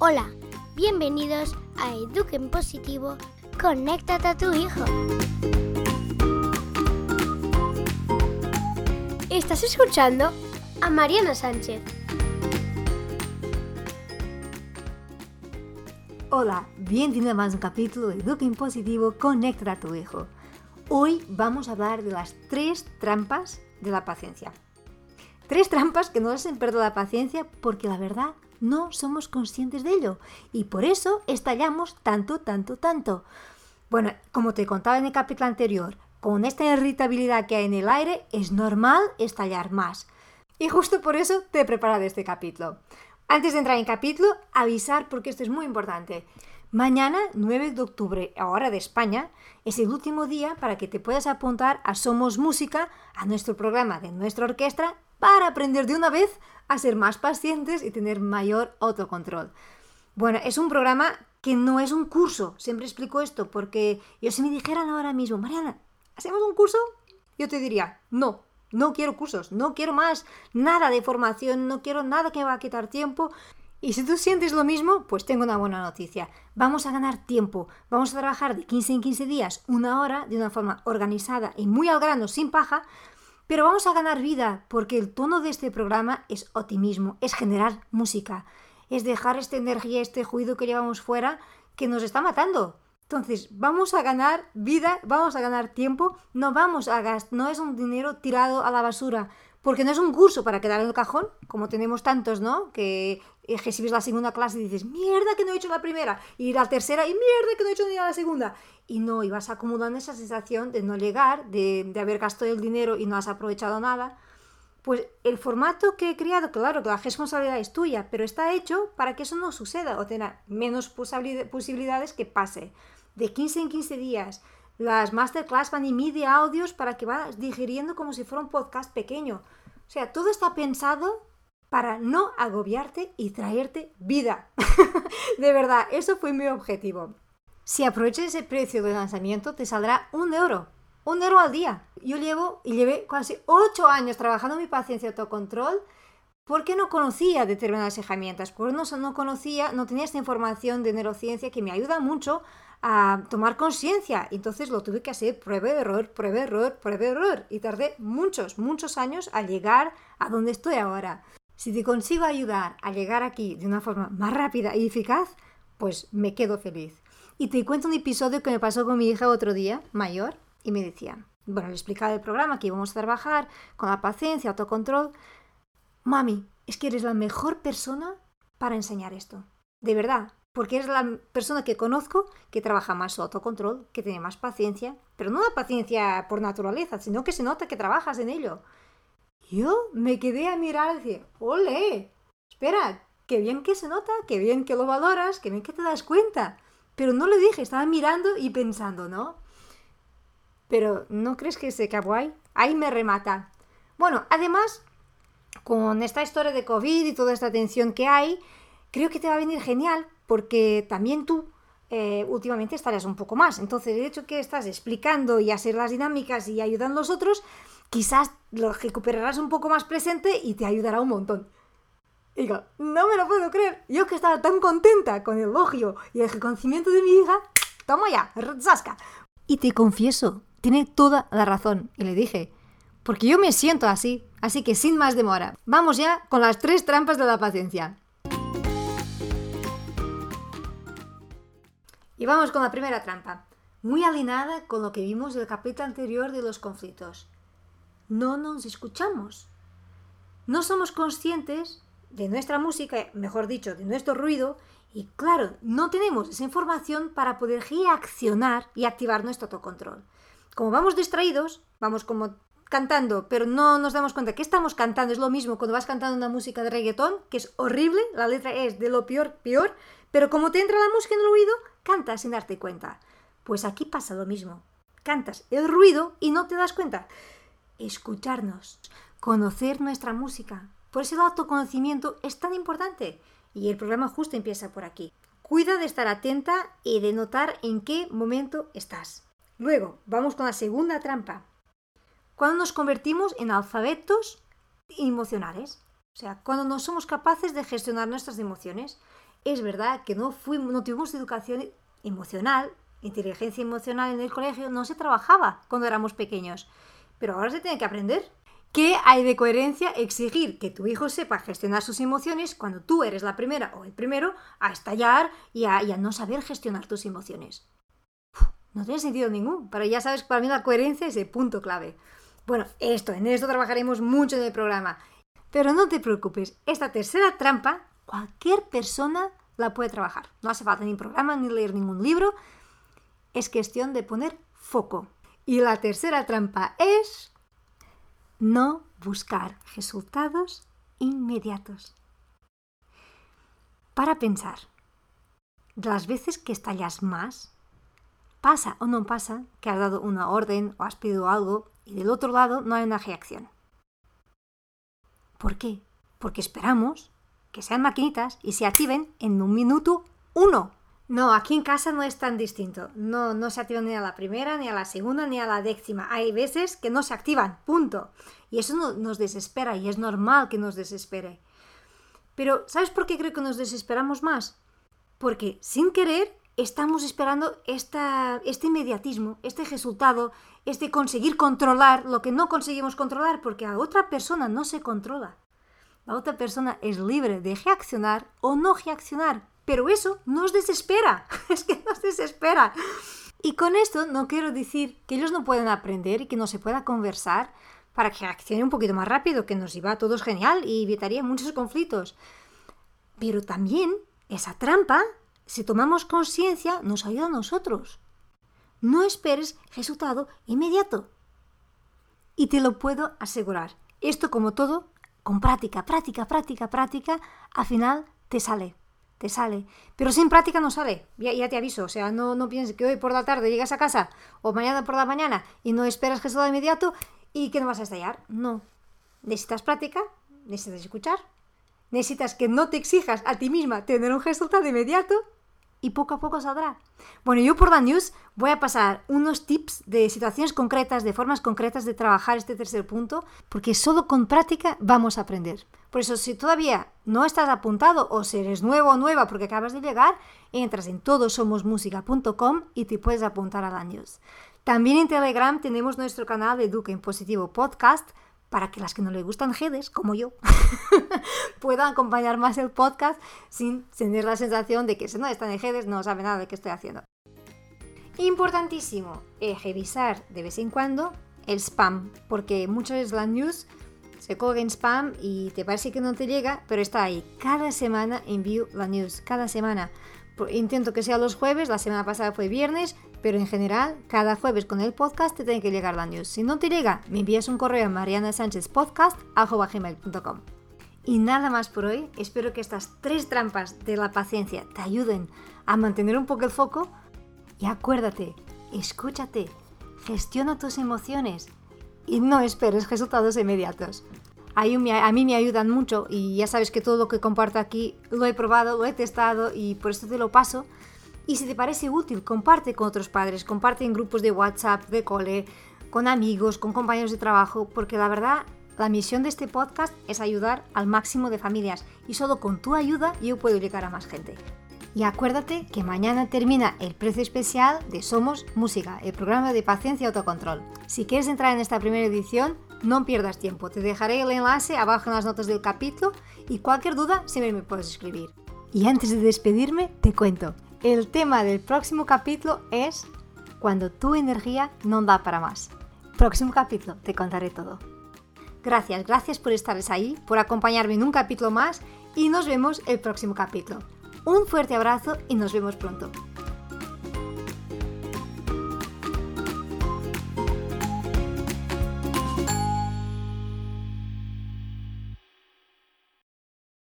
Hola, bienvenidos a Eduquen Positivo, conéctate a tu hijo. Estás escuchando a Mariana Sánchez. Hola, bienvenido a más un capítulo de Eduquen Positivo, conéctate a tu hijo. Hoy vamos a hablar de las tres trampas de la paciencia. Tres trampas que nos hacen perder la paciencia porque la verdad no somos conscientes de ello y por eso estallamos tanto, tanto, tanto. Bueno, como te contaba en el capítulo anterior, con esta irritabilidad que hay en el aire es normal estallar más. Y justo por eso te he preparado este capítulo. Antes de entrar en capítulo, avisar porque esto es muy importante. Mañana, 9 de octubre, hora de España, es el último día para que te puedas apuntar a Somos Música, a nuestro programa de nuestra orquesta para aprender de una vez a ser más pacientes y tener mayor autocontrol. Bueno, es un programa que no es un curso, siempre explico esto, porque yo si me dijeran ahora mismo, Mariana, ¿hacemos un curso? Yo te diría, no, no quiero cursos, no quiero más nada de formación, no quiero nada que va a quitar tiempo. Y si tú sientes lo mismo, pues tengo una buena noticia. Vamos a ganar tiempo. Vamos a trabajar de 15 en 15 días, una hora, de una forma organizada y muy al grano, sin paja, pero vamos a ganar vida porque el tono de este programa es optimismo, es generar música, es dejar esta energía, este juido que llevamos fuera que nos está matando. Entonces, vamos a ganar vida, vamos a ganar tiempo, no vamos a gastar, no es un dinero tirado a la basura, porque no es un curso para quedar en el cajón, como tenemos tantos, ¿no? Que recibes la segunda clase y dices, mierda que no he hecho la primera, y la tercera, y mierda que no he hecho ni la segunda. Y no, y vas acumulando esa sensación de no llegar, de, haber gastado el dinero y no has aprovechado nada. Pues el formato que he creado, claro que la responsabilidad es tuya, pero está hecho para que eso no suceda o tenga menos posibilidades que pase. De 15 en 15 días, las masterclass van y media audios para que vas digiriendo como si fuera un podcast pequeño. O sea, todo está pensado para no agobiarte y traerte vida. de verdad, eso fue mi objetivo. Si aprovechas ese precio de lanzamiento, te saldrá un euro. Un euro al día. Yo llevo y llevé casi ocho años trabajando mi paciencia autocontrol porque no conocía determinadas herramientas, porque no, no conocía, no tenía esta información de neurociencia que me ayuda mucho a tomar conciencia. Entonces lo tuve que hacer prueba, error, prueba, error, prueba, error. Y tardé muchos, muchos años a llegar a donde estoy ahora. Si te consigo ayudar a llegar aquí de una forma más rápida y eficaz, pues me quedo feliz. Y te cuento un episodio que me pasó con mi hija otro día, mayor, y me decía, bueno, le explicaba el programa que íbamos a trabajar con la paciencia, autocontrol. Mami, es que eres la mejor persona para enseñar esto. De verdad, porque eres la persona que conozco que trabaja más su autocontrol, que tiene más paciencia, pero no la paciencia por naturaleza, sino que se nota que trabajas en ello. Yo me quedé a mirar y decir, ¡ole! Espera, qué bien que se nota, qué bien que lo valoras, qué bien que te das cuenta. Pero no le dije, estaba mirando y pensando, ¿no? Pero ¿no crees que se acabó ahí? Ahí me remata. Bueno, además, con esta historia de COVID y toda esta tensión que hay, creo que te va a venir genial porque también tú eh, últimamente estarás un poco más. Entonces, el hecho que estás explicando y hacer las dinámicas y ayudando a los otros, quizás lo recuperarás un poco más presente y te ayudará un montón digo, no me lo puedo creer. Yo que estaba tan contenta con el elogio y el reconocimiento de mi hija, toma ya, zasca. Y te confieso, tiene toda la razón. Y le dije, porque yo me siento así. Así que sin más demora, vamos ya con las tres trampas de la paciencia. Y vamos con la primera trampa, muy alineada con lo que vimos del capítulo anterior de los conflictos. No nos escuchamos. No somos conscientes de nuestra música, mejor dicho, de nuestro ruido, y claro, no tenemos esa información para poder reaccionar y activar nuestro autocontrol. Como vamos distraídos, vamos como cantando, pero no nos damos cuenta que estamos cantando. Es lo mismo cuando vas cantando una música de reggaetón, que es horrible, la letra es de lo peor, peor, pero como te entra la música en el oído, cantas sin darte cuenta. Pues aquí pasa lo mismo. Cantas el ruido y no te das cuenta. Escucharnos, conocer nuestra música, por eso el autoconocimiento es tan importante. Y el programa justo empieza por aquí. Cuida de estar atenta y de notar en qué momento estás. Luego, vamos con la segunda trampa. Cuando nos convertimos en alfabetos emocionales. O sea, cuando no somos capaces de gestionar nuestras emociones. es verdad que no, fuimos, no tuvimos educación emocional, inteligencia emocional en el colegio, no se trabajaba cuando éramos pequeños. Pero ahora se tiene que aprender. ¿Qué hay de coherencia exigir que tu hijo sepa gestionar sus emociones cuando tú eres la primera o el primero a estallar y a, no saber gestionar tus emociones? no tiene sentido ningún, pero ya sabes que para mí la coherencia es el punto clave. Bueno, esto, en esto trabajaremos mucho en el programa. Pero no te preocupes, esta tercera trampa cualquier persona la puede trabajar. No hace falta ni programa ni leer ningún libro. Es cuestión de poner foco. Y la tercera trampa es no buscar resultados inmediatos. Para pensar, las veces que estallas más, pasa o no pasa que has dado una orden o has pedido algo y del otro lado no hay una reacción. ¿Por qué? Porque esperamos que sean maquinitas y se activen en un minuto uno. No, aquí en casa no es tan distinto. No, no se activan ni a la primera, ni a la segunda, ni a la décima. Hay veces que no se activan, punto. Y eso nos desespera y es normal que nos desespere. Pero, ¿sabes por qué creo que nos desesperamos más? Porque sin querer estamos esperando este inmediatismo, este resultado, este conseguir controlar lo que no conseguimos controlar porque a otra persona no se controla. La otra persona es libre de reaccionar o no reaccionar, pero eso nos desespera, es que nos desespera. Y con esto no quiero decir que ellos no puedan aprender y que no se pueda conversar para que reaccione un poquito más rápido, que nos iba a todos genial y evitaría muchos conflictos. Pero también esa trampa, si tomamos conciencia, nos ayuda a nosotros. No esperes resultado inmediato. Y te lo puedo asegurar. Esto como todo, con práctica, práctica, práctica, práctica, al final te sale te sale. Pero sin práctica no sale, ya, te aviso. O sea, no, no pienses que hoy por la tarde llegas a casa o mañana por la mañana y no esperas de inmediato y que no vas a estallar. No. Necesitas práctica, necesitas escuchar, necesitas que no te exijas a ti misma tener un resultado inmediato y poco a poco saldrá. Bueno, yo por la news voy a pasar unos tips de situaciones concretas, de formas concretas de trabajar este tercer punto, porque solo con práctica vamos a aprender. Por eso, si todavía no estás apuntado o si eres nuevo o nueva porque acabas de llegar, entras en todosomosmusica.com y te puedes apuntar a la news. También en Telegram tenemos nuestro canal de Educa en Positivo Podcast, para que las que no le gustan GEDES, como yo, puedan acompañar más el podcast sin tener la sensación de que si no están en GEDES no saben nada de qué estoy haciendo. Importantísimo, es revisar de vez en cuando el spam, porque muchas veces la news se colga en spam y te parece que no te llega, pero está ahí. Cada semana envío la news, cada semana. Intento que sea los jueves, la semana pasada fue viernes, pero en general, cada jueves con el podcast te tiene que llegar la news. Si no te llega, me envías un correo a marianasanchezpodcast.com. Y nada más por hoy. Espero que estas tres trampas de la paciencia te ayuden a mantener un poco el foco. Y acuérdate, escúchate, gestiona tus emociones y no esperes resultados inmediatos. A mí me ayudan mucho y ya sabes que todo lo que comparto aquí lo he probado, lo he testado y por esto te lo paso y si te parece útil, comparte con otros padres, comparte en grupos de WhatsApp, de cole, con amigos, con compañeros de trabajo, porque la verdad, la misión de este podcast es ayudar al máximo de familias y solo con tu ayuda yo puedo llegar a más gente. Y acuérdate que mañana termina el precio especial de Somos Música, el programa de paciencia y autocontrol. Si quieres entrar en esta primera edición, no pierdas tiempo. Te dejaré el enlace abajo en las notas del capítulo y cualquier duda siempre me puedes escribir. Y antes de despedirme, te cuento. El tema del próximo capítulo es cuando tu energía no da para más. Próximo capítulo, te contaré todo. Gracias, gracias por estar ahí, por acompañarme en un capítulo más y nos vemos el próximo capítulo. Un fuerte abrazo y nos vemos pronto.